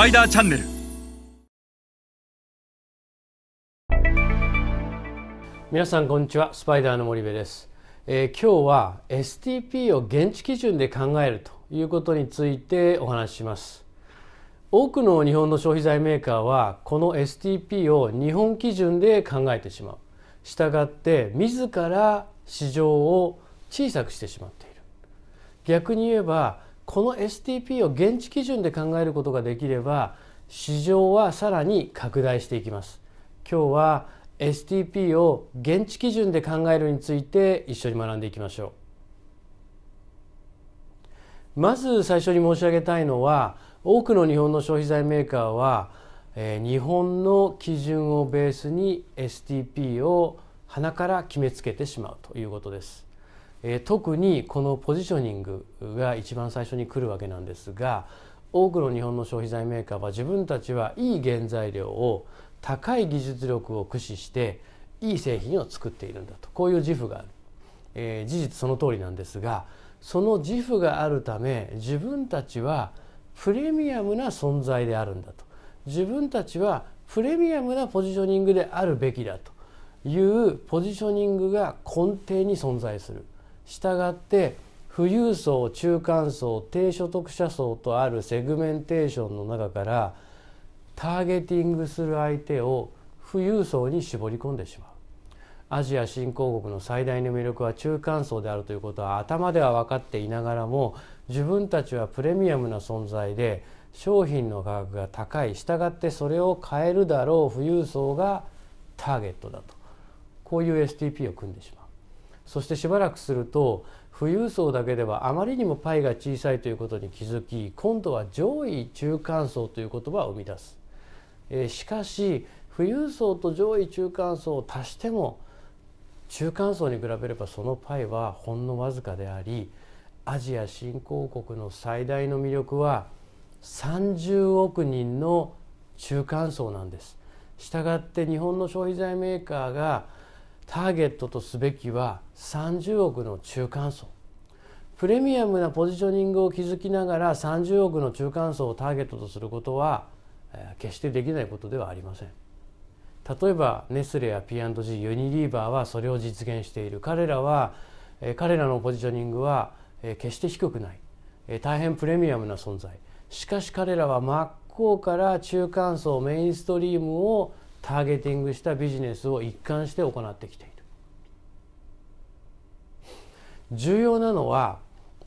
パイダーチャンネル皆さんこんにちは。スパイダーの森部です、えー、今日は STP を現地基準で考えるということについてお話しします。多くの日本の消費財メーカーはこの STP を日本基準で考えてしまう。したがって自ら市場を小さくしてしまっている。逆に言えばこの STP を現地基準で考えることができれば市場はさらに拡大していきます。今日は STP を現地基準で考えるについて一緒に学んでいきましょう。まず最初に申し上げたいのは多くの日本の消費財メーカーは、えー、日本の基準をベースに STP を鼻から決めつけてしまうということです。えー、特にこのポジショニングが一番最初に来るわけなんですが多くの日本の消費財メーカーは自分たちはいい原材料を高い技術力を駆使していい製品を作っているんだと。こういう自負がある、えー、事実その通りなんですがその自負があるため自分たちはプレミアムな存在であるんだと。自分たちはプレミアムなポジショニングであるべきだというポジショニングが根底に存在する。したがって富裕層中間層低所得者層とあるセグメンテーションの中からターゲティングする相手を富裕層に絞り込んでしまうアジア新興国の最大の魅力は中間層であるということは頭では分かっていながらも自分たちはプレミアムな存在で商品の価格が高いしたがってそれを買えるだろう富裕層がターゲットだとこういう STP を組んでしまう。そしてしばらくすると富裕層だけではあまりにもパイが小さいということに気づき今度は上位中間層という言葉を生み出す、えー、しかし富裕層と上位中間層を足しても中間層に比べればそのパイはほんのわずかでありアジア新興国の最大の魅力は30億人の中間層なんです。したがって日本の消費財メーカーがターゲットとすべきは30億の中間層。プレミアムなポジショニングを築きながら30億の中間層をターゲットとすることは決してできないことではありません。例えばネスレや P&G ユニリーバーはそれを実現している。彼らは彼らのポジショニングは決して低くない。大変プレミアムな存在。しかし彼らは真っ向から中間層メインストリームをターゲティングしたビジネスを一貫して行ってきている。重要なのは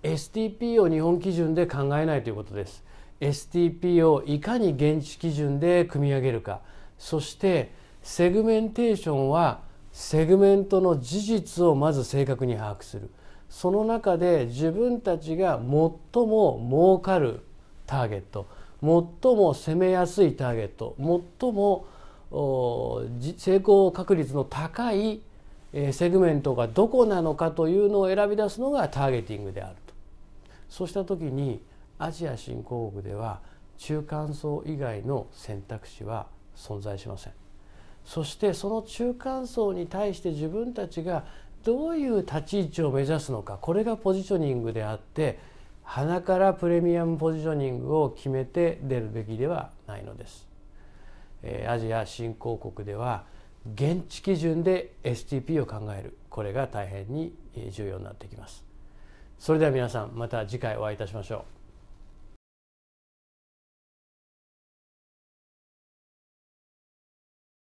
STP を日本基準で考えないということです。STP をいかに現地基準で組み上げるか。そしてセグメンテーションはセグメントの事実をまず正確に把握する。その中で自分たちが最も儲かるターゲット最も攻めやすいターゲット最も成功確率の高いセグメントがどこなのかというのを選び出すのがターゲティングであるとそうした時にアジア新興国では中間層以外の選択肢は存在しませんそしてその中間層に対して自分たちがどういう立ち位置を目指すのかこれがポジショニングであって鼻からプレミアムポジショニングを決めて出るべきではないのです。アジア新興国では現地基準で STP を考えるこれが大変に重要になってきます。それでは皆さんまた次回お会いいたしましょう。